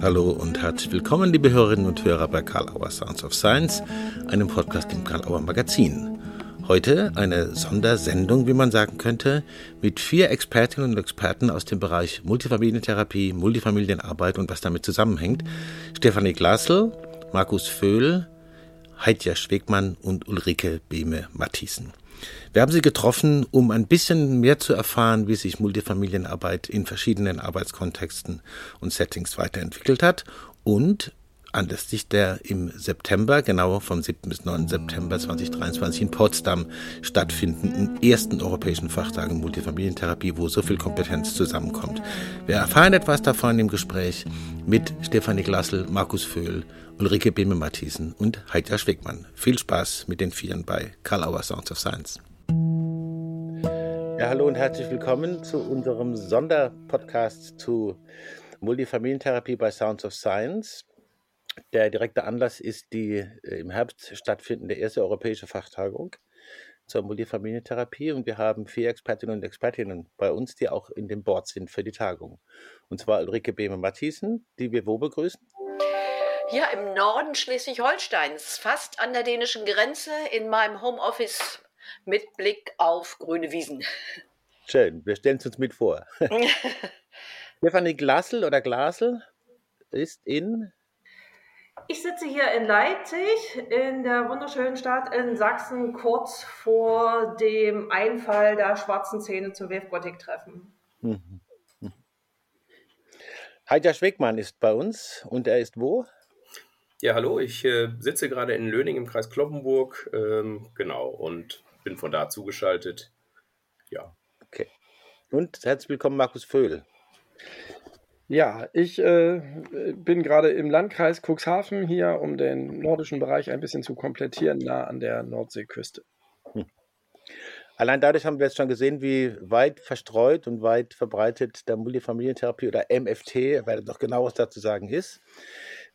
Hallo und herzlich willkommen, liebe Hörerinnen und Hörer bei Karl Auer Sounds of Science, einem Podcast im Karl Auer Magazin. Heute eine Sondersendung, wie man sagen könnte, mit vier Expertinnen und Experten aus dem Bereich Multifamilientherapie, Multifamilienarbeit und was damit zusammenhängt. Stefanie Glasl, Markus Vöhl, Heidja Schwegmann und Ulrike Behme-Matthiesen. Wir haben sie getroffen, um ein bisschen mehr zu erfahren, wie sich Multifamilienarbeit in verschiedenen Arbeitskontexten und Settings weiterentwickelt hat und anlässlich der im September, genau vom 7. bis 9. September 2023 in Potsdam stattfindenden ersten europäischen Fachtagen Multifamilientherapie, wo so viel Kompetenz zusammenkommt. Wir erfahren etwas davon im Gespräch mit Stefanie Glassel, Markus Vöhl, Ulrike Behme-Matthiesen und Heidja Schwegmann. Viel Spaß mit den Vieren bei Karl Auer Sounds of Science. Ja, hallo und herzlich willkommen zu unserem Sonderpodcast zu Multifamilientherapie bei Sounds of Science. Der direkte Anlass ist die äh, im Herbst stattfindende erste europäische Fachtagung zur Multifamilientherapie und wir haben vier Expertinnen und Expertinnen bei uns, die auch in dem Board sind für die Tagung. Und zwar Ulrike Behme-Mathiesen, die wir wo begrüßen? Ja, im Norden Schleswig-Holsteins, fast an der dänischen Grenze, in meinem Homeoffice mit Blick auf grüne Wiesen. Schön, wir stellen es uns mit vor. Stefanie Glassel oder Glasel ist in ich sitze hier in Leipzig, in der wunderschönen Stadt in Sachsen, kurz vor dem Einfall der schwarzen Zähne zu Wefgotik-Treffen. Mhm. mhm. Heidja Schwegmann ist bei uns und er ist wo? Ja, hallo, ich äh, sitze gerade in Löning im Kreis Kloppenburg, ähm, genau, und bin von da zugeschaltet. Ja. Okay. Und herzlich willkommen, Markus Vöhl. Ja, ich äh, bin gerade im Landkreis Cuxhaven hier, um den nordischen Bereich ein bisschen zu komplettieren, nah an der Nordseeküste. Hm. Allein dadurch haben wir jetzt schon gesehen, wie weit verstreut und weit verbreitet der Multifamilientherapie oder MFT, werdet noch genaueres dazu sagen, ist.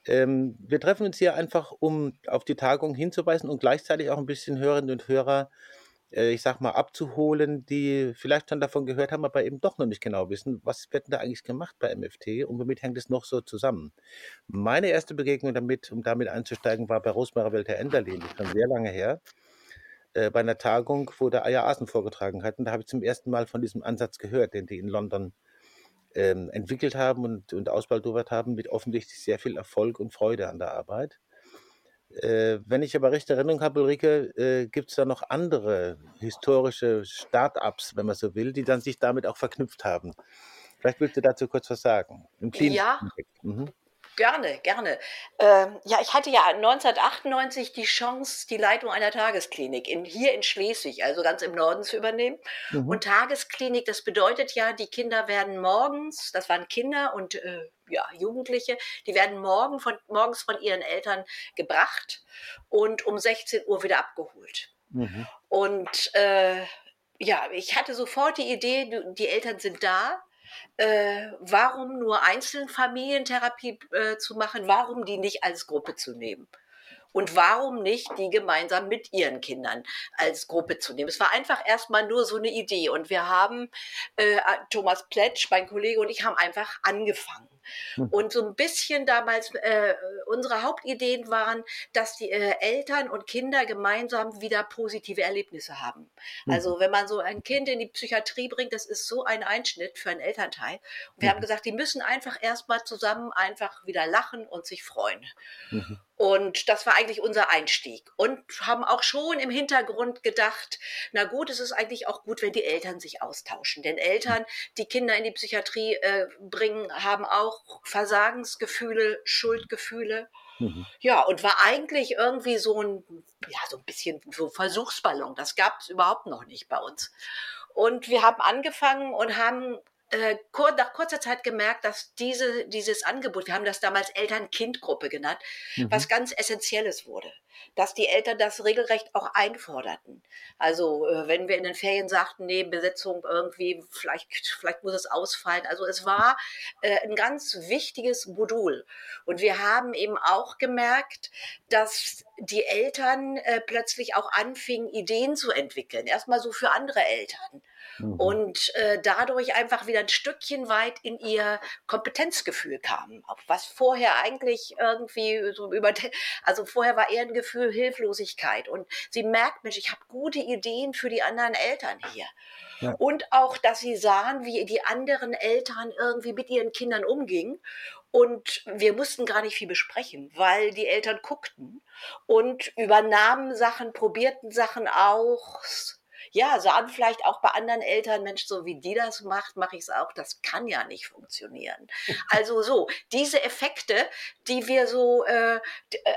Ähm, wir treffen uns hier einfach, um auf die Tagung hinzuweisen und gleichzeitig auch ein bisschen Hörerinnen und Hörer äh, ich sag mal, abzuholen, die vielleicht schon davon gehört haben, aber eben doch noch nicht genau wissen, was wird denn da eigentlich gemacht bei MFT und womit hängt es noch so zusammen. Meine erste Begegnung damit, um damit einzusteigen, war bei Rosmara Welter Enderlin, das ist schon sehr lange her, äh, bei einer Tagung, wo der Aya Asen vorgetragen hat. Und da habe ich zum ersten Mal von diesem Ansatz gehört, den die in London ähm, entwickelt haben und, und ausbaldowert haben, mit offensichtlich sehr viel Erfolg und Freude an der Arbeit. Äh, wenn ich aber recht Erinnerung habe, Ulrike, äh, gibt es da noch andere historische Start-ups, wenn man so will, die dann sich damit auch verknüpft haben. Vielleicht willst du dazu kurz was sagen. Im ja, mhm. Gerne, gerne. Ähm, ja, ich hatte ja 1998 die Chance, die Leitung einer Tagesklinik in, hier in Schleswig, also ganz im Norden, zu übernehmen. Mhm. Und Tagesklinik, das bedeutet ja, die Kinder werden morgens, das waren Kinder und äh, ja, Jugendliche, die werden morgen von, morgens von ihren Eltern gebracht und um 16 Uhr wieder abgeholt. Mhm. Und äh, ja, ich hatte sofort die Idee, die Eltern sind da, äh, warum nur Einzelfamilientherapie äh, zu machen, warum die nicht als Gruppe zu nehmen. Und warum nicht die gemeinsam mit ihren Kindern als Gruppe zu nehmen? Es war einfach erstmal nur so eine Idee. Und wir haben, äh, Thomas Pletsch, mein Kollege und ich haben einfach angefangen. Hm. Und so ein bisschen damals, äh, unsere Hauptideen waren, dass die äh, Eltern und Kinder gemeinsam wieder positive Erlebnisse haben. Also wenn man so ein Kind in die Psychiatrie bringt, das ist so ein Einschnitt für einen Elternteil. Und wir mhm. haben gesagt, die müssen einfach erstmal zusammen einfach wieder lachen und sich freuen. Mhm. Und das war eigentlich unser Einstieg. Und haben auch schon im Hintergrund gedacht, na gut, es ist eigentlich auch gut, wenn die Eltern sich austauschen. Denn Eltern, die Kinder in die Psychiatrie äh, bringen, haben auch Versagensgefühle, Schuldgefühle. Mhm. Ja, und war eigentlich irgendwie so ein, ja, so ein bisschen so Versuchsballon. Das gab es überhaupt noch nicht bei uns. Und wir haben angefangen und haben äh, nach kurzer Zeit gemerkt, dass diese, dieses Angebot, wir haben das damals Eltern-Kind-Gruppe genannt, mhm. was ganz Essentielles wurde. Dass die Eltern das regelrecht auch einforderten. Also äh, wenn wir in den Ferien sagten, nee, Besetzung irgendwie, vielleicht, vielleicht muss es ausfallen. Also es war äh, ein ganz wichtiges Modul. Und wir haben eben auch gemerkt, dass die Eltern äh, plötzlich auch anfingen, Ideen zu entwickeln. Erstmal so für andere Eltern. Mhm. und äh, dadurch einfach wieder ein Stückchen weit in ihr Kompetenzgefühl kam, was vorher eigentlich irgendwie so über, also vorher war eher ein Gefühl Hilflosigkeit und sie merkt, Mensch, ich habe gute Ideen für die anderen Eltern hier. Ja. Und auch, dass sie sahen, wie die anderen Eltern irgendwie mit ihren Kindern umgingen und wir mussten gar nicht viel besprechen, weil die Eltern guckten und übernahmen Sachen, probierten Sachen aus. Ja, sahen vielleicht auch bei anderen Eltern, Mensch, so wie die das macht, mache ich es auch. Das kann ja nicht funktionieren. Also so, diese Effekte, die wir so äh, äh,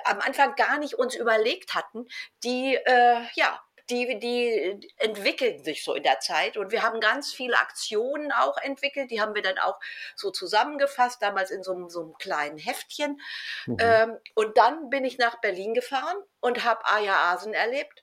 am Anfang gar nicht uns überlegt hatten, die, äh, ja, die, die entwickeln sich so in der Zeit. Und wir haben ganz viele Aktionen auch entwickelt. Die haben wir dann auch so zusammengefasst, damals in so, einem, so einem kleinen Heftchen. Mhm. Ähm, und dann bin ich nach Berlin gefahren und habe Aya Asen erlebt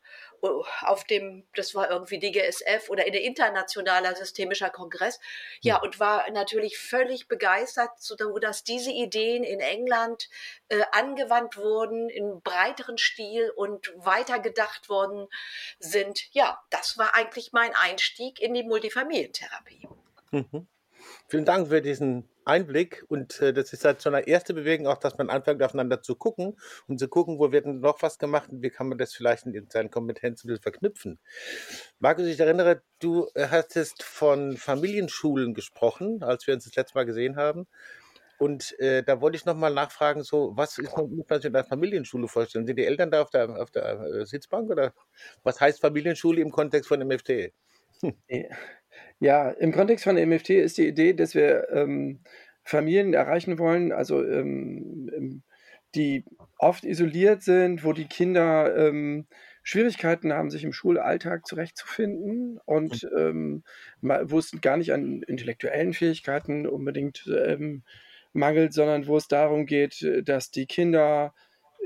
auf dem, das war irgendwie DGSF oder in der internationaler systemischer Kongress. Ja, und war natürlich völlig begeistert, so dass diese Ideen in England äh, angewandt wurden in breiteren Stil und weitergedacht worden sind. Ja, das war eigentlich mein Einstieg in die Multifamilientherapie. Mhm. Vielen Dank für diesen Einblick und äh, das ist halt schon eine erste Bewegung, auch dass man anfängt aufeinander zu gucken und zu gucken, wo wird denn noch was gemacht und wie kann man das vielleicht in seinen Kompetenzen verknüpfen. Markus, ich erinnere, du hattest von Familienschulen gesprochen, als wir uns das letzte Mal gesehen haben. Und äh, da wollte ich nochmal nachfragen, so, was ist, man sich in der Familienschule vorstellen? Sind die Eltern da auf der, auf der äh, Sitzbank oder was heißt Familienschule im Kontext von MFT? Hm. Ja, im Kontext von MFT ist die Idee, dass wir ähm, Familien erreichen wollen, also ähm, die oft isoliert sind, wo die Kinder ähm, Schwierigkeiten haben, sich im Schulalltag zurechtzufinden und ähm, wo es gar nicht an intellektuellen Fähigkeiten unbedingt ähm, mangelt, sondern wo es darum geht, dass die Kinder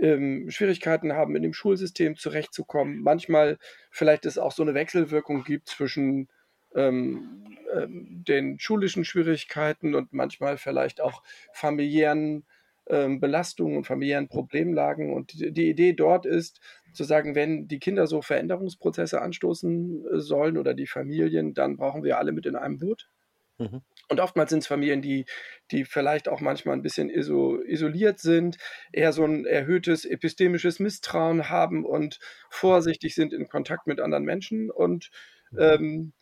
ähm, Schwierigkeiten haben, in dem Schulsystem zurechtzukommen. Manchmal vielleicht es auch so eine Wechselwirkung gibt zwischen ähm, ähm, den schulischen Schwierigkeiten und manchmal vielleicht auch familiären ähm, Belastungen und familiären Problemlagen. Und die, Idee dort ist, zu sagen, wenn die Kinder so Veränderungsprozesse anstoßen äh, sollen oder die Familien, dann brauchen wir alle mit in einem Boot. Mhm. Und oftmals sind es Familien, die, die vielleicht auch manchmal ein bisschen iso, isoliert sind, eher so ein erhöhtes epistemisches Misstrauen haben und vorsichtig sind in Kontakt mit anderen Menschen und mhm. ähm,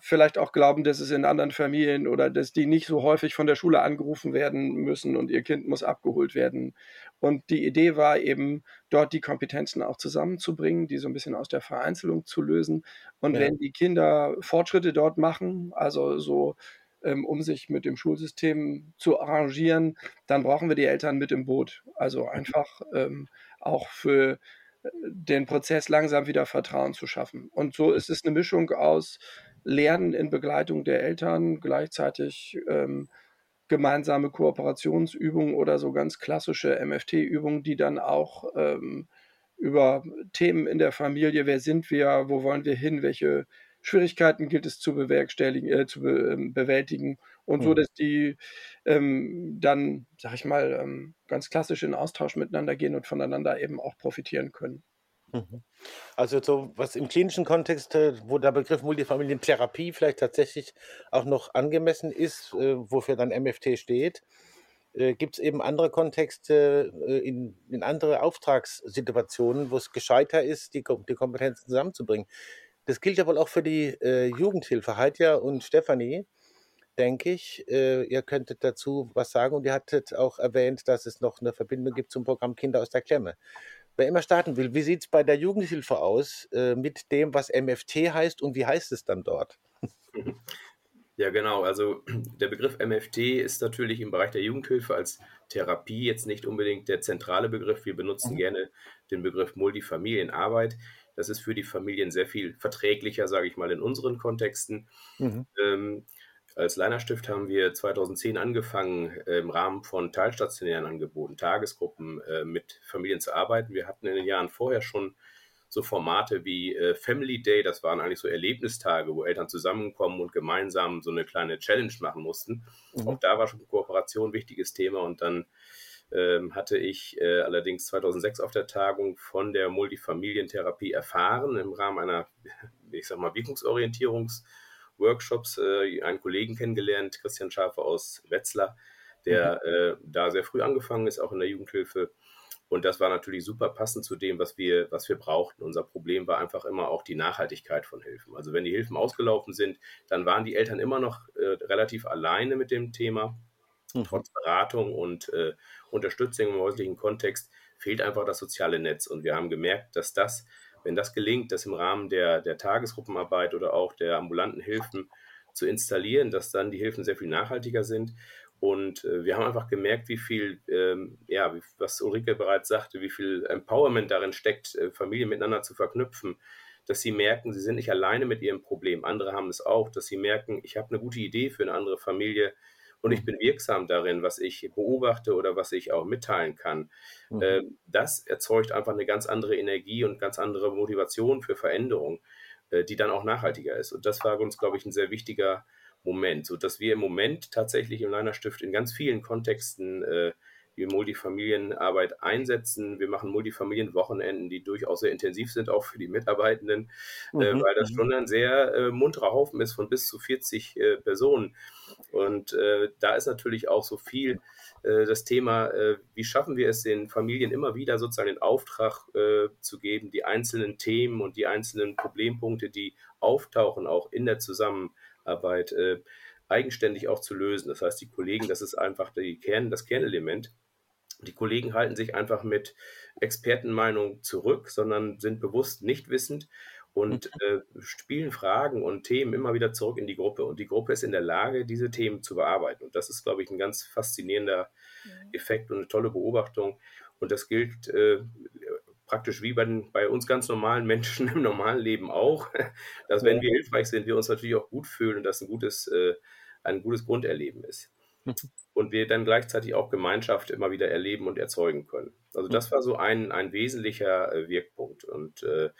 vielleicht auch glauben, dass es in anderen Familien oder dass die nicht so häufig von der Schule angerufen werden müssen und ihr Kind muss abgeholt werden. Und die Idee war eben, dort die Kompetenzen auch zusammenzubringen, die so ein bisschen aus der Vereinzelung zu lösen. Und ja. wenn die Kinder Fortschritte dort machen, also so ähm, um sich mit dem Schulsystem zu arrangieren, dann brauchen wir die Eltern mit im Boot. Also einfach ähm, auch für äh, den Prozess langsam wieder Vertrauen zu schaffen. Und so ist es eine Mischung aus Lernen in Begleitung der Eltern, gleichzeitig ähm, gemeinsame Kooperationsübungen oder so ganz klassische MFT-Übungen, die dann auch ähm, über Themen in der Familie, wer sind wir, wo wollen wir hin, welche Schwierigkeiten gilt es zu bewerkstelligen, äh, zu be ähm, bewältigen und mhm. so, dass die ähm, dann, sag ich mal, ähm, ganz klassisch in Austausch miteinander gehen und voneinander eben auch profitieren können. Mhm. Also so was im klinischen Kontext, äh, wo der Begriff Multifamilientherapie vielleicht tatsächlich auch noch angemessen ist, äh, wofür dann MFT steht, äh, gibt es eben andere Kontexte in, in andere Auftragssituationen, wo es gescheiter ist, die, die Kompetenzen zusammenzubringen. Das gilt ja wohl auch für die äh, Jugendhilfe. Heidja und Stefanie, denke ich, äh, ihr könntet dazu was sagen und ihr hattet auch erwähnt, dass es noch eine Verbindung gibt zum Programm Kinder aus der Klemme wer immer starten will, wie sieht es bei der Jugendhilfe aus äh, mit dem, was MFT heißt und wie heißt es dann dort? Ja, genau. Also der Begriff MFT ist natürlich im Bereich der Jugendhilfe als Therapie jetzt nicht unbedingt der zentrale Begriff. Wir benutzen mhm. gerne den Begriff Multifamilienarbeit. Das ist für die Familien sehr viel verträglicher, sage ich mal, in unseren Kontexten. Mhm. Ähm, als Leinerstift haben wir 2010 angefangen, äh, im Rahmen von teilstationären Angeboten, Tagesgruppen äh, mit Familien zu arbeiten. Wir hatten in den Jahren vorher schon so Formate wie äh, Family Day, das waren eigentlich so Erlebnistage, wo Eltern zusammenkommen und gemeinsam so eine kleine Challenge machen mussten. Mhm. Auch da war schon Kooperation ein wichtiges Thema und dann ähm, hatte ich allerdings 2006 auf der Tagung von der Multifamilientherapie erfahren im Rahmen einer, ich sag mal, Wirkungsorientierungs- Workshops äh, einen Kollegen kennengelernt, Christian Schafer aus Wetzlar, der mhm. äh, da sehr früh angefangen ist, auch in der Jugendhilfe. Und das war natürlich super passend zu dem, was wir, was wir brauchten. Unser Problem war einfach immer auch die Nachhaltigkeit von Hilfen. Also wenn die Hilfen ausgelaufen sind, dann waren die Eltern immer noch äh, relativ alleine mit dem Thema. Mhm. Trotz Beratung und äh, Unterstützung im häuslichen Kontext fehlt einfach das soziale Netz. Und wir haben gemerkt, dass das, wenn das gelingt, das im Rahmen der, der Tagesgruppenarbeit oder auch der ambulanten Hilfen zu installieren, dass dann die Hilfen sehr viel nachhaltiger sind. Und äh, wir haben einfach gemerkt, wie viel, ähm, ja, was Ulrike bereits sagte, wie viel Empowerment darin steckt, äh, Familien miteinander zu verknüpfen, dass sie merken, sie sind nicht alleine mit ihrem Problem. Andere haben es auch, dass sie merken, ich habe eine gute Idee für eine andere Familie und ich bin wirksam darin, was ich beobachte oder was ich auch mitteilen kann. Mhm. Äh, das erzeugt einfach eine ganz andere Energie und ganz andere Motivation für Veränderung, äh, die dann auch nachhaltiger ist. Und das war uns, glaube ich, ein sehr wichtiger Moment, sodass wir im Moment tatsächlich im Leiner-Stift in ganz vielen Kontexten äh, die Multifamilienarbeit einsetzen. Wir machen Multifamilienwochenenden, die durchaus sehr intensiv sind, auch für die Mitarbeitenden, äh, mhm. äh, weil das mhm. schon ein sehr äh, munterer Haufen ist von bis zu 40 äh, Personen. Und äh, da ist natürlich auch so viel äh, das Thema, wie schaffen wir es den Familien immer wieder sozusagen den Auftrag zu geben, die einzelnen Themen und die einzelnen Problempunkte, die auftauchen, auch in der Zusammenarbeit, eigenständig auch zu lösen. Das heißt, die Kollegen, das ist einfach die Kern, das Kernelement. Die Kollegen halten sich einfach mit Expertenmeinung zurück, sondern sind bewusst nicht wissend und mhm. äh, spielen Fragen und Themen immer wieder zurück in die Gruppe. Und die Gruppe ist in der Lage, diese Themen zu bearbeiten. Und das ist, glaube ich, ein ganz faszinierender mhm. Effekt und eine tolle Beobachtung. Und das gilt äh, praktisch wie bei, bei, uns ganz normalen Menschen im normalen Leben auch, dass wenn wir hilfreich sind, wir uns natürlich auch gut fühlen und das ein gutes, äh, ein gutes Grunderleben ist. Und wir dann gleichzeitig auch Gemeinschaft immer wieder erleben und erzeugen können. Also das war so ein, ein wesentlicher äh, Wirkpunkt. Und äh,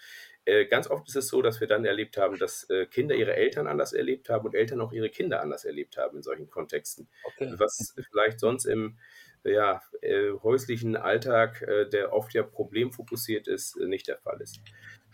äh, ganz oft ist es so, dass wir dann erlebt haben, dass äh, Kinder ihre Eltern anders erlebt haben und Eltern auch ihre Kinder anders erlebt haben in solchen Kontexten. Okay. Was vielleicht sonst im ja, äh, häuslichen Alltag, äh, der oft ja problemfokussiert ist, nicht der Fall ist.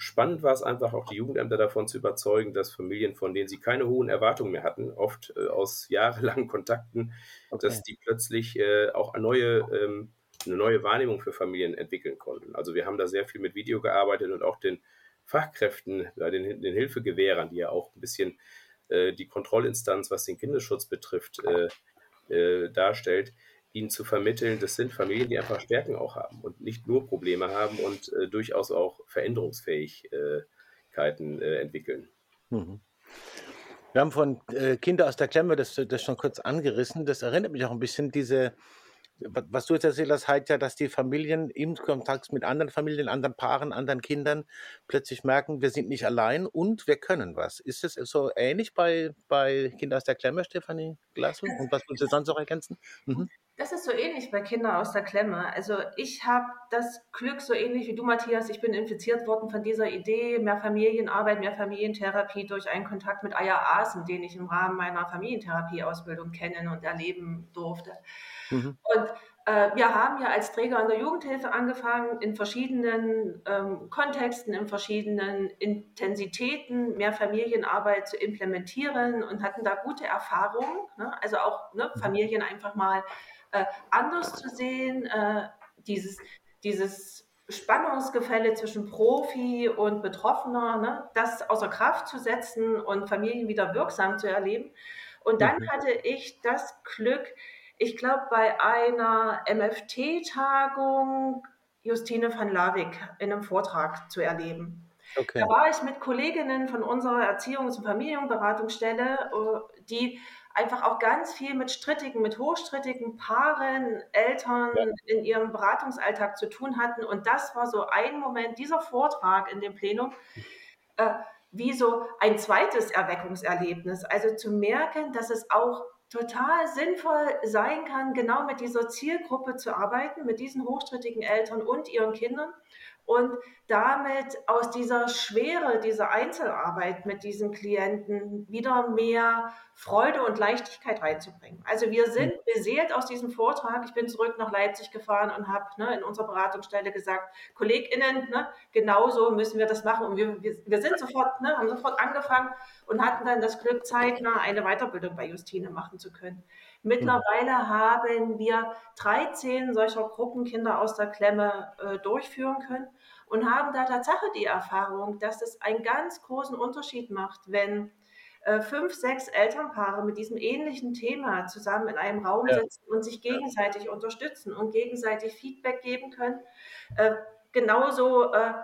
Spannend war es einfach auch die Jugendämter davon zu überzeugen, dass Familien, von denen sie keine hohen Erwartungen mehr hatten, oft äh, aus jahrelangen Kontakten, okay. dass die plötzlich äh, auch eine neue, ähm, eine neue Wahrnehmung für Familien entwickeln konnten. Also wir haben da sehr viel mit Video gearbeitet und auch den Fachkräften, den, den Hilfegewährern, die ja auch ein bisschen äh, die Kontrollinstanz, was den Kindesschutz betrifft, darstellt, ihnen zu vermitteln, das sind Familien, die einfach Stärken auch haben und nicht nur Probleme haben und äh, durchaus auch Veränderungsfähigkeiten äh, entwickeln. Mhm. Wir haben von äh, Kinder aus der Klemme das, das schon kurz angerissen. Das erinnert mich auch ein bisschen, diese was du jetzt erzählt hast, heißt ja, dass die Familien im Kontakt mit anderen Familien, anderen Paaren, anderen Kindern plötzlich merken, wir sind nicht allein und wir können was. Ist es so ähnlich bei, bei Kinder aus der Klemme, Stefanie Glasu? Und was willst du sonst noch ergänzen? Mhm. Das ist so ähnlich bei Kindern aus der Klemme. Also ich habe das Glück, so ähnlich wie du, Matthias, ich bin infiziert worden von dieser Idee, mehr Familienarbeit, mehr Familientherapie durch einen Kontakt mit Aya Asen, den ich im Rahmen meiner Familientherapieausbildung kennen und erleben durfte. Mhm. Und äh, wir haben ja als Träger an der Jugendhilfe angefangen, in verschiedenen ähm, Kontexten, in verschiedenen Intensitäten mehr Familienarbeit zu implementieren und hatten da gute Erfahrungen. Ne? Also auch ne, mhm. Familien einfach mal äh, anders zu sehen, äh, dieses, dieses Spannungsgefälle zwischen Profi und Betroffener, ne, das außer Kraft zu setzen und Familien wieder wirksam zu erleben. Und dann mhm. hatte ich das Glück, ich glaube, bei einer MFT-Tagung Justine van Lavik in einem Vortrag zu erleben. Okay. Da war ich mit Kolleginnen von unserer Erziehungs- und Familienberatungsstelle, äh, die einfach auch ganz viel mit strittigen, mit hochstrittigen Paaren, Eltern ja. in ihrem Beratungsalltag zu tun hatten. Und das war so ein Moment, dieser Vortrag in dem Plenum, äh, wie so ein zweites Erweckungserlebnis. Also zu merken, dass es auch total sinnvoll sein kann, genau mit dieser Zielgruppe zu arbeiten, mit diesen hochstrittigen Eltern und ihren Kindern und damit aus dieser Schwere dieser Einzelarbeit mit diesen Klienten wieder mehr Freude und Leichtigkeit reinzubringen. Also wir sind mhm. beseelt aus diesem Vortrag. Ich bin zurück nach Leipzig gefahren und habe ne, in unserer Beratungsstelle gesagt, KollegInnen, ne, genauso müssen wir das machen. Und wir, wir, wir sind sofort, ne, haben sofort angefangen und hatten dann das Glück, zeitnah eine Weiterbildung bei Justine machen zu können. Mittlerweile mhm. haben wir 13 solcher Gruppenkinder aus der Klemme äh, durchführen können und haben da Tatsache die Erfahrung, dass es einen ganz großen Unterschied macht, wenn äh, fünf, sechs Elternpaare mit diesem ähnlichen Thema zusammen in einem Raum ja. sitzen und sich gegenseitig unterstützen und gegenseitig Feedback geben können. Äh, genauso äh,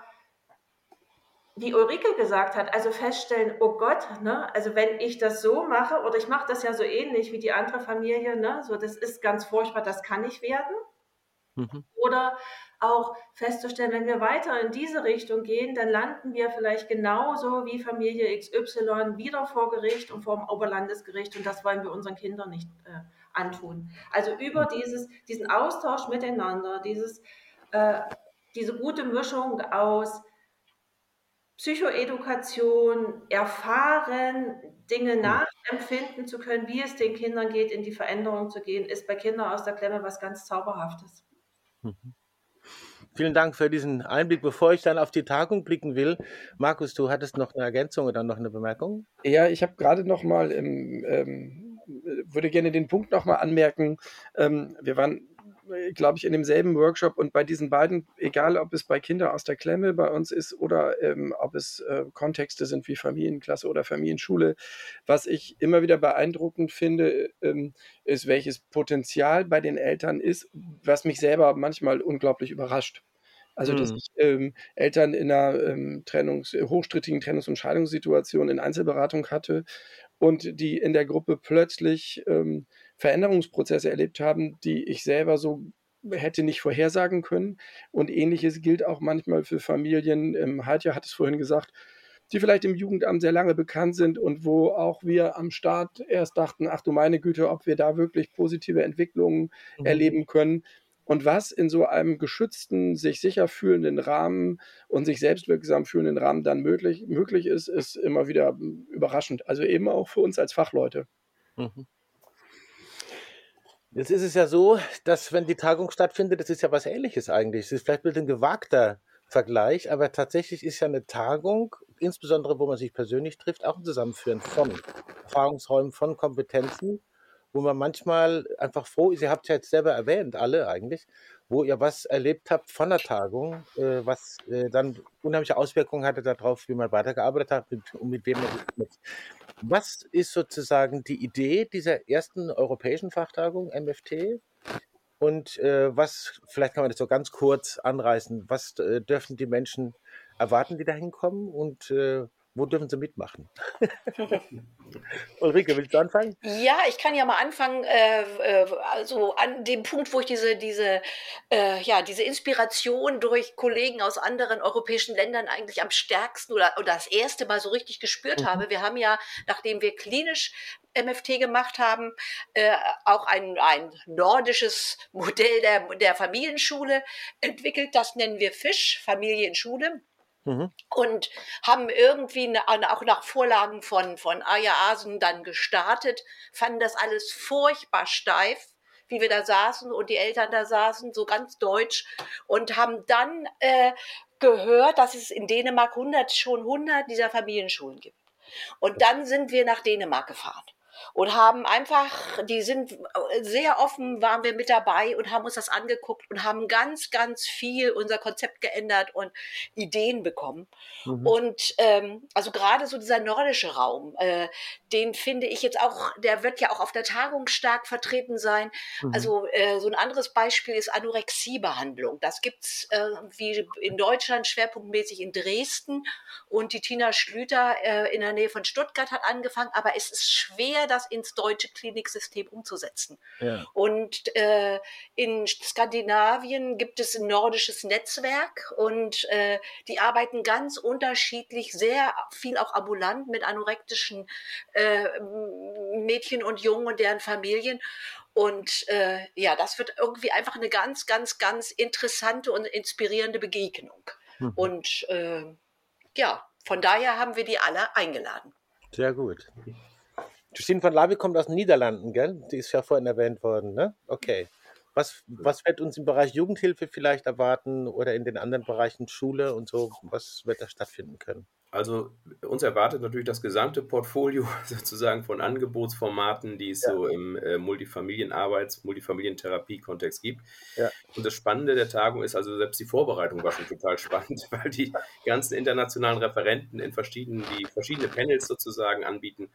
wie Ulrike gesagt hat, also feststellen, oh Gott, ne, also wenn ich das so mache, oder ich mache das ja so ähnlich wie die andere Familie, ne, so das ist ganz furchtbar, das kann nicht werden. Mhm. Oder auch festzustellen, wenn wir weiter in diese Richtung gehen, dann landen wir vielleicht genauso wie Familie XY wieder vor Gericht und vor dem Oberlandesgericht und das wollen wir unseren Kindern nicht äh, antun. Also über mhm. dieses, diesen Austausch miteinander, dieses, äh, diese gute Mischung aus Psychoedukation, erfahren, Dinge mhm. nachempfinden zu können, wie es den Kindern geht, in die Veränderung zu gehen, ist bei Kindern aus der Klemme was ganz Zauberhaftes. Mhm. Vielen Dank für diesen Einblick. Bevor ich dann auf die Tagung blicken will, Markus, du hattest noch eine Ergänzung oder noch eine Bemerkung? Ja, ich habe gerade noch mal, ähm, würde gerne den Punkt noch mal anmerken. Ähm, wir waren glaube ich, in demselben Workshop und bei diesen beiden, egal ob es bei Kinder aus der Klemme bei uns ist oder ähm, ob es äh, Kontexte sind wie Familienklasse oder Familienschule, was ich immer wieder beeindruckend finde, ähm, ist, welches Potenzial bei den Eltern ist, was mich selber manchmal unglaublich überrascht. Also, dass mhm. ich ähm, Eltern in einer ähm, Trennungs-, hochstrittigen Trennungs- und Scheidungssituation in Einzelberatung hatte und die in der Gruppe plötzlich ähm, Veränderungsprozesse erlebt haben, die ich selber so hätte nicht vorhersagen können. Und ähnliches gilt auch manchmal für Familien. Heidja hat es vorhin gesagt, die vielleicht im Jugendamt sehr lange bekannt sind und wo auch wir am Start erst dachten, ach du meine Güte, ob wir da wirklich positive Entwicklungen mhm. erleben können. Und was in so einem geschützten, sich sicher fühlenden Rahmen und sich selbstwirksam fühlenden Rahmen dann möglich, möglich ist, ist immer wieder überraschend. Also eben auch für uns als Fachleute. Mhm. Jetzt ist es ja so, dass wenn die Tagung stattfindet, das ist ja was Ähnliches eigentlich. Es ist vielleicht ein gewagter Vergleich, aber tatsächlich ist ja eine Tagung, insbesondere wo man sich persönlich trifft, auch ein Zusammenführen von Erfahrungsräumen, von Kompetenzen, wo man manchmal einfach froh ist, ihr habt ja jetzt selber erwähnt, alle eigentlich, wo ihr was erlebt habt von der Tagung, äh, was äh, dann unheimliche Auswirkungen hatte darauf, wie man weitergearbeitet hat und mit wem man mit. Was ist sozusagen die Idee dieser ersten europäischen Fachtagung MFT? Und äh, was, vielleicht kann man das so ganz kurz anreißen, was äh, dürfen die Menschen erwarten, die da hinkommen und äh, wo dürfen Sie mitmachen? Ulrike, willst du anfangen? Ja, ich kann ja mal anfangen, äh, äh, also an dem Punkt, wo ich diese, diese, äh, ja, diese Inspiration durch Kollegen aus anderen europäischen Ländern eigentlich am stärksten oder, oder das erste Mal so richtig gespürt mhm. habe. Wir haben ja, nachdem wir klinisch MFT gemacht haben, äh, auch ein, ein nordisches Modell der, der Familienschule entwickelt. Das nennen wir Fisch, Familienschule. Mhm. Und haben irgendwie ne, auch nach Vorlagen von, von Aya Asen dann gestartet, fanden das alles furchtbar steif, wie wir da saßen und die Eltern da saßen, so ganz deutsch, und haben dann äh, gehört, dass es in Dänemark 100, schon 100 dieser Familienschulen gibt. Und dann sind wir nach Dänemark gefahren und haben einfach, die sind sehr offen, waren wir mit dabei und haben uns das angeguckt und haben ganz, ganz viel unser Konzept geändert und Ideen bekommen. Mhm. Und ähm, also gerade so dieser nordische Raum, äh, den finde ich jetzt auch, der wird ja auch auf der Tagung stark vertreten sein. Mhm. Also äh, so ein anderes Beispiel ist Anorexiebehandlung. Das gibt's äh, wie in Deutschland schwerpunktmäßig in Dresden und die Tina Schlüter äh, in der Nähe von Stuttgart hat angefangen, aber es ist schwer, das ins deutsche Kliniksystem umzusetzen. Ja. Und äh, in Skandinavien gibt es ein nordisches Netzwerk und äh, die arbeiten ganz unterschiedlich, sehr viel auch ambulant mit anorektischen äh, Mädchen und Jungen und deren Familien. Und äh, ja, das wird irgendwie einfach eine ganz, ganz, ganz interessante und inspirierende Begegnung. Mhm. Und äh, ja, von daher haben wir die alle eingeladen. Sehr gut. Justine von Lavi kommt aus den Niederlanden, gell? Die ist ja vorhin erwähnt worden, ne? Okay. Was, was wird uns im Bereich Jugendhilfe vielleicht erwarten oder in den anderen Bereichen Schule und so? Was wird da stattfinden können? Also uns erwartet natürlich das gesamte Portfolio sozusagen von Angebotsformaten, die es ja. so im äh, Multifamilienarbeits-, Multifamilientherapie-Kontext gibt. Ja. Und das Spannende der Tagung ist also selbst die Vorbereitung war schon total spannend, weil die ganzen internationalen Referenten in verschiedenen, die verschiedene Panels sozusagen anbieten,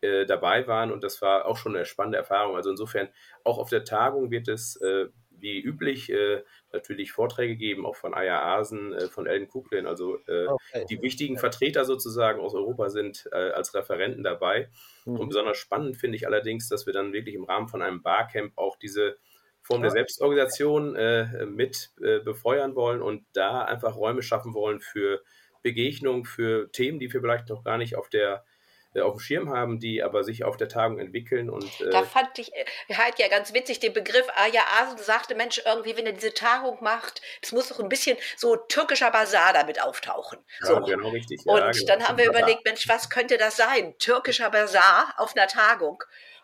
äh, dabei waren und das war auch schon eine spannende Erfahrung. Also insofern, auch auf der Tagung wird es äh, wie üblich äh, natürlich Vorträge geben, auch von Aya Asen, äh, von Ellen Kuklin. Also äh, okay. die wichtigen Vertreter sozusagen aus Europa sind als Referenten dabei. Mhm. Und besonders spannend finde ich allerdings, dass wir dann wirklich im Rahmen von einem Barcamp auch diese Form der Selbstorganisation äh, mit äh, befeuern wollen und da einfach Räume schaffen wollen für Begegnung, für Themen, die wir vielleicht noch gar nicht auf der auf dem Schirm haben, die aber sich auf der Tagung entwickeln. Und, äh da fand ich äh, halt ja ganz witzig den Begriff, Aya Asen sagte, Mensch, irgendwie, wenn er diese Tagung macht, das muss doch ein bisschen so türkischer Basar damit auftauchen. Ja, so. genau richtig. Ja, und genau. dann haben wir überlegt, Mensch, was könnte das sein? Türkischer Basar auf einer Tagung.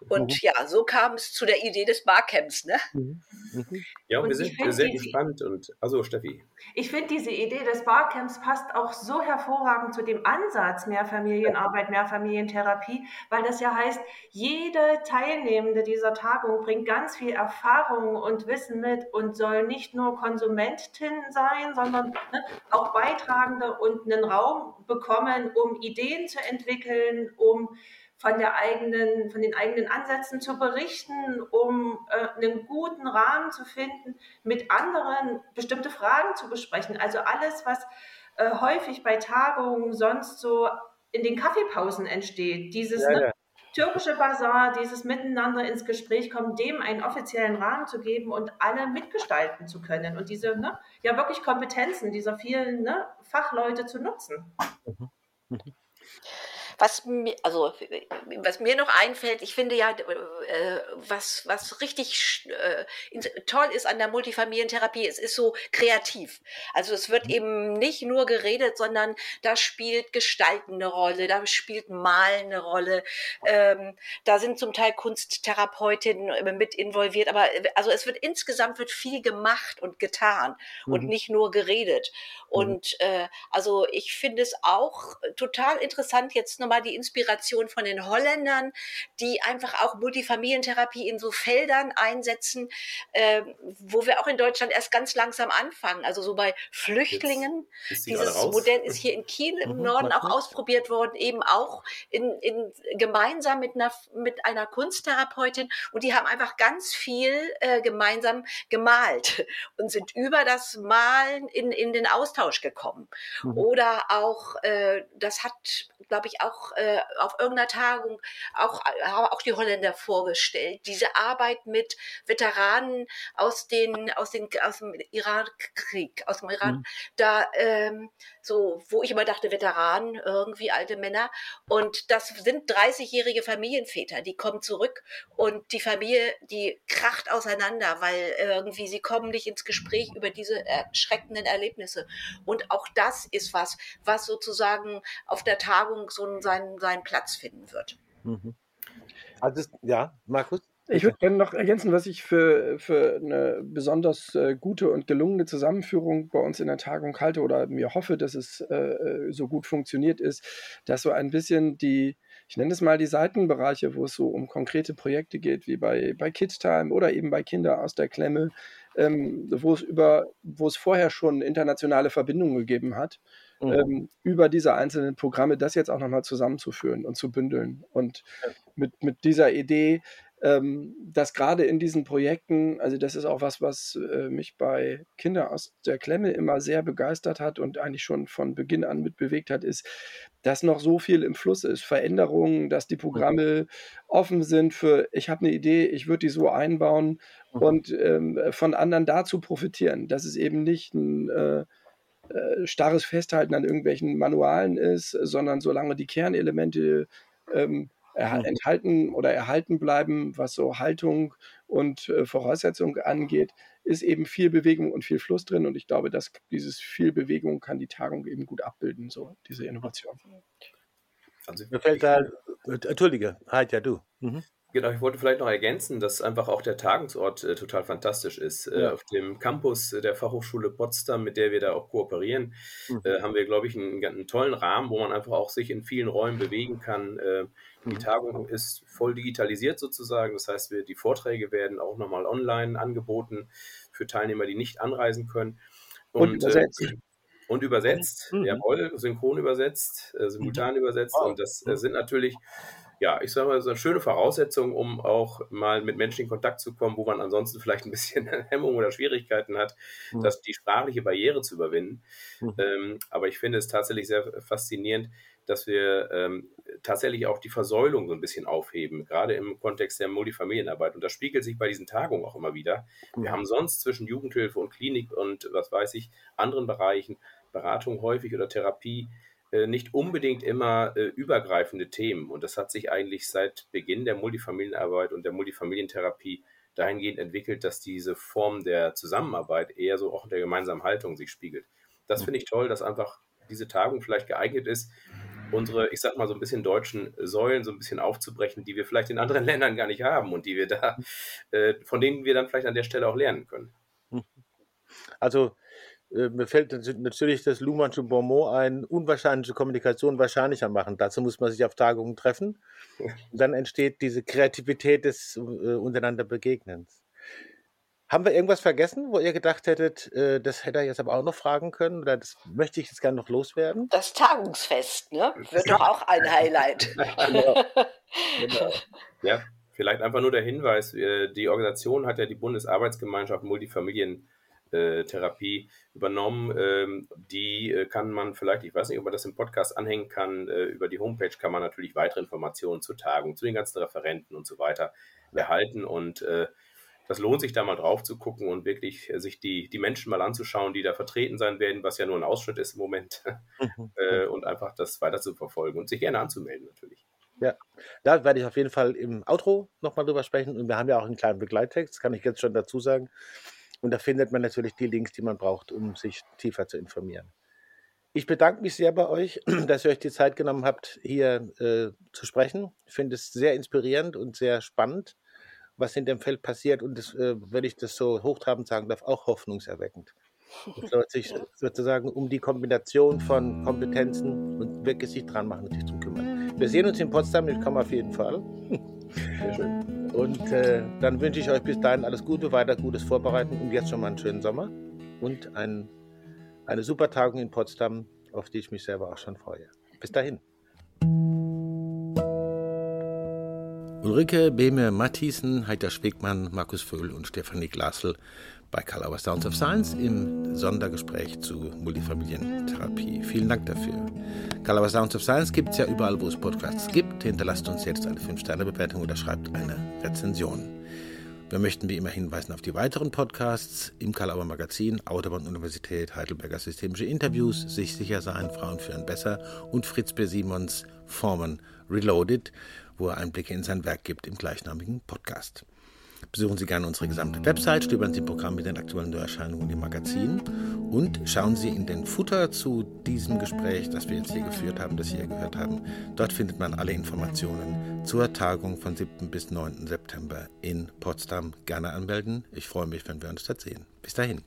Und mhm. ja, so kam es zu der Idee des Barcamps. Ne? Mhm. Mhm. Ja, und wir sind sehr gespannt. Und also Steffi. Ich finde, diese Idee des Barcamps passt auch so hervorragend zu dem Ansatz Mehrfamilienarbeit, Mehrfamilientherapie, weil das ja heißt, jede Teilnehmende dieser Tagung bringt ganz viel Erfahrung und Wissen mit und soll nicht nur Konsumentin sein, sondern ne, auch Beitragende und einen Raum bekommen, um Ideen zu entwickeln, um von, der eigenen, von den eigenen Ansätzen zu berichten, um äh, einen guten Rahmen zu finden, mit anderen bestimmte Fragen zu besprechen. Also alles, was äh, häufig bei Tagungen sonst so in den Kaffeepausen entsteht. Dieses ja, ne, türkische Bazar, dieses Miteinander ins Gespräch kommen, dem einen offiziellen Rahmen zu geben und alle mitgestalten zu können und diese ne, ja wirklich Kompetenzen dieser vielen ne, Fachleute zu nutzen. Mhm. Mhm. Was mir, also, was mir noch einfällt, ich finde ja, äh, was, was richtig äh, toll ist an der Multifamilientherapie, es ist so kreativ. Also es wird mhm. eben nicht nur geredet, sondern da spielt Gestalten eine Rolle, da spielt Malen eine Rolle, ähm, da sind zum Teil Kunsttherapeutinnen mit involviert, aber also es wird insgesamt wird viel gemacht und getan mhm. und nicht nur geredet. Mhm. Und äh, also ich finde es auch total interessant, jetzt noch mal die Inspiration von den Holländern, die einfach auch Multifamilientherapie in so Feldern einsetzen, äh, wo wir auch in Deutschland erst ganz langsam anfangen. Also so bei Flüchtlingen. Dieses Modell ist hier in Kiel im mhm, Norden auch ausprobiert worden, eben auch in, in, gemeinsam mit einer, mit einer Kunsttherapeutin. Und die haben einfach ganz viel äh, gemeinsam gemalt und sind über das Malen in, in den Austausch gekommen. Mhm. Oder auch, äh, das hat, glaube ich, auch auch äh, auf irgendeiner Tagung auch, haben auch die Holländer vorgestellt. Diese Arbeit mit Veteranen aus den, aus den, aus dem Irakkrieg, aus dem Iran, mhm. da, ähm, so, wo ich immer dachte, Veteranen, irgendwie alte Männer. Und das sind 30-jährige Familienväter, die kommen zurück und die Familie, die kracht auseinander, weil irgendwie sie kommen nicht ins Gespräch über diese erschreckenden Erlebnisse. Und auch das ist was, was sozusagen auf der Tagung so ein seinen, seinen Platz finden wird. Mhm. Also, ja, Markus? Ich würde gerne noch ergänzen, was ich für, für eine besonders äh, gute und gelungene Zusammenführung bei uns in der Tagung halte oder mir hoffe, dass es äh, äh, so gut funktioniert ist, dass so ein bisschen die, ich nenne es mal die Seitenbereiche, wo es so um konkrete Projekte geht, wie bei, bei Kids Time oder eben bei Kinder aus der Klemme, ähm, wo es über, wo es vorher schon internationale Verbindungen gegeben hat mhm. ähm, über diese einzelnen Programme das jetzt auch nochmal zusammenzuführen und zu bündeln. Und mit, mit dieser Idee, ähm, dass gerade in diesen Projekten, also das ist auch was, was äh, mich bei Kinder aus der Klemme immer sehr begeistert hat und eigentlich schon von Beginn an mitbewegt hat, ist, dass noch so viel im Fluss ist. Veränderungen, dass die mhm. Programme offen sind für, ich habe eine Idee, ich würde die so einbauen mhm. und ähm, von anderen dazu profitieren. Das ist eben nicht ein äh, äh, starres Festhalten an irgendwelchen Manualen ist, sondern solange die Kernelemente ähm, er, enthalten oder erhalten bleiben, was so Haltung und äh, Voraussetzung angeht, ist eben viel Bewegung und viel Fluss drin. Und ich glaube, dass dieses viel Bewegung kann die Tagung eben gut abbilden, so diese Innovation. Also mir fällt da, entschuldige, halt ja du. Mhm. Genau, ich wollte vielleicht noch ergänzen, dass einfach auch der Tagungsort äh, total fantastisch ist. Äh, ja. Äh, auf dem Campus der Fachhochschule Potsdam, mit der wir da auch kooperieren, mhm. äh, haben wir, glaube ich, einen, einen, tollen Rahmen, wo man einfach auch sich in vielen Räumen bewegen kann. Äh, die mhm. Tagung ist voll digitalisiert sozusagen. Das heißt, wir, die Vorträge werden auch nochmal online angeboten für Teilnehmer, die nicht anreisen können. Und, und übersetzt. Äh, und übersetzt, mhm. jawohl, synchron übersetzt, simultan mhm. übersetzt. Wow. Und das sind natürlich ja, ich sage mal, so eine schöne Voraussetzung, um auch mal mit Menschen in Kontakt zu kommen, wo man ansonsten vielleicht ein bisschen Hemmung oder Schwierigkeiten hat, mhm. das, die sprachliche Barriere zu überwinden. Mhm. Ähm, aber ich finde es tatsächlich sehr faszinierend, dass wir ähm, tatsächlich auch die Versäulung so ein bisschen aufheben, gerade im Kontext der Multifamilienarbeit. Und das spiegelt sich bei diesen Tagungen auch immer wieder. Mhm. Wir haben sonst zwischen Jugendhilfe und Klinik und was weiß ich, anderen Bereichen, Beratung häufig oder Therapie, nicht unbedingt immer äh, übergreifende Themen. Und das hat sich eigentlich seit Beginn der Multifamilienarbeit und der Multifamilientherapie dahingehend entwickelt, dass diese Form der Zusammenarbeit eher so auch in der gemeinsamen Haltung sich spiegelt. Das finde ich toll, dass einfach diese Tagung vielleicht geeignet ist, unsere, ich sag mal, so ein bisschen deutschen Säulen so ein bisschen aufzubrechen, die wir vielleicht in anderen Ländern gar nicht haben und die wir da, äh, von denen wir dann vielleicht an der Stelle auch lernen können. Also äh, mir fällt natürlich das Luhmannsche Bonmot ein, unwahrscheinliche Kommunikation wahrscheinlicher machen. Dazu muss man sich auf Tagungen treffen. Und dann entsteht diese Kreativität des äh, untereinander Begegnens. Haben wir irgendwas vergessen, wo ihr gedacht hättet, äh, das hätte er jetzt aber auch noch fragen können oder das möchte ich jetzt gerne noch loswerden? Das Tagungsfest, ne? Wird doch auch ein Highlight. genau. genau. Ja, vielleicht einfach nur der Hinweis, äh, die Organisation hat ja die Bundesarbeitsgemeinschaft Multifamilien äh, Therapie übernommen. Ähm, die äh, kann man vielleicht, ich weiß nicht, ob man das im Podcast anhängen kann, äh, über die Homepage kann man natürlich weitere Informationen zur Tagung, zu den ganzen Referenten und so weiter erhalten und äh, das lohnt sich da mal drauf zu gucken und wirklich sich die, die Menschen mal anzuschauen, die da vertreten sein werden, was ja nur ein Ausschnitt ist im Moment, mhm. äh, und einfach das weiter zu verfolgen und sich gerne anzumelden natürlich. Ja, da werde ich auf jeden Fall im Outro nochmal drüber sprechen und wir haben ja auch einen kleinen Begleittext, kann ich jetzt schon dazu sagen. Und da findet man natürlich die Links, die man braucht, um sich tiefer zu informieren. Ich bedanke mich sehr bei euch, dass ihr euch die Zeit genommen habt, hier äh, zu sprechen. Ich finde es sehr inspirierend und sehr spannend, was in dem Feld passiert. Und das, äh, wenn ich das so hochtrabend sagen darf, auch hoffnungserweckend. sich sozusagen um die Kombination von Kompetenzen und wirklich sich dran machen und sich drum kümmern. Wir sehen uns in Potsdam, ich komme auf jeden Fall. Sehr schön. Und äh, dann wünsche ich euch bis dahin alles Gute, weiter gutes Vorbereiten und jetzt schon mal einen schönen Sommer und ein, eine super Tagung in Potsdam, auf die ich mich selber auch schon freue. Bis dahin. Ulrike Behme Mathiesen, Heiter Schwegmann, Markus Vöhl und Stefanie Glasl bei Kalauer Sounds of Science im Sondergespräch zu Multifamilientherapie. Vielen Dank dafür. Kalauer Sounds of Science gibt es ja überall, wo es Podcasts gibt. Hinterlasst uns jetzt eine 5-Sterne-Bewertung oder schreibt eine Rezension. Wir möchten wie immer hinweisen auf die weiteren Podcasts im Kalauer Magazin, Autobahn Universität, Heidelberger Systemische Interviews, Sich sicher sein, Frauen führen besser und Fritz B. Simons Formen Reloaded, wo er Einblicke in sein Werk gibt im gleichnamigen Podcast. Besuchen Sie gerne unsere gesamte Website, stöbern Sie im Programm mit den aktuellen Neuerscheinungen im Magazin und schauen Sie in den Futter zu diesem Gespräch, das wir jetzt hier geführt haben, das Sie hier gehört haben. Dort findet man alle Informationen zur Tagung von 7. bis 9. September in Potsdam. Gerne anmelden. Ich freue mich, wenn wir uns dort sehen. Bis dahin.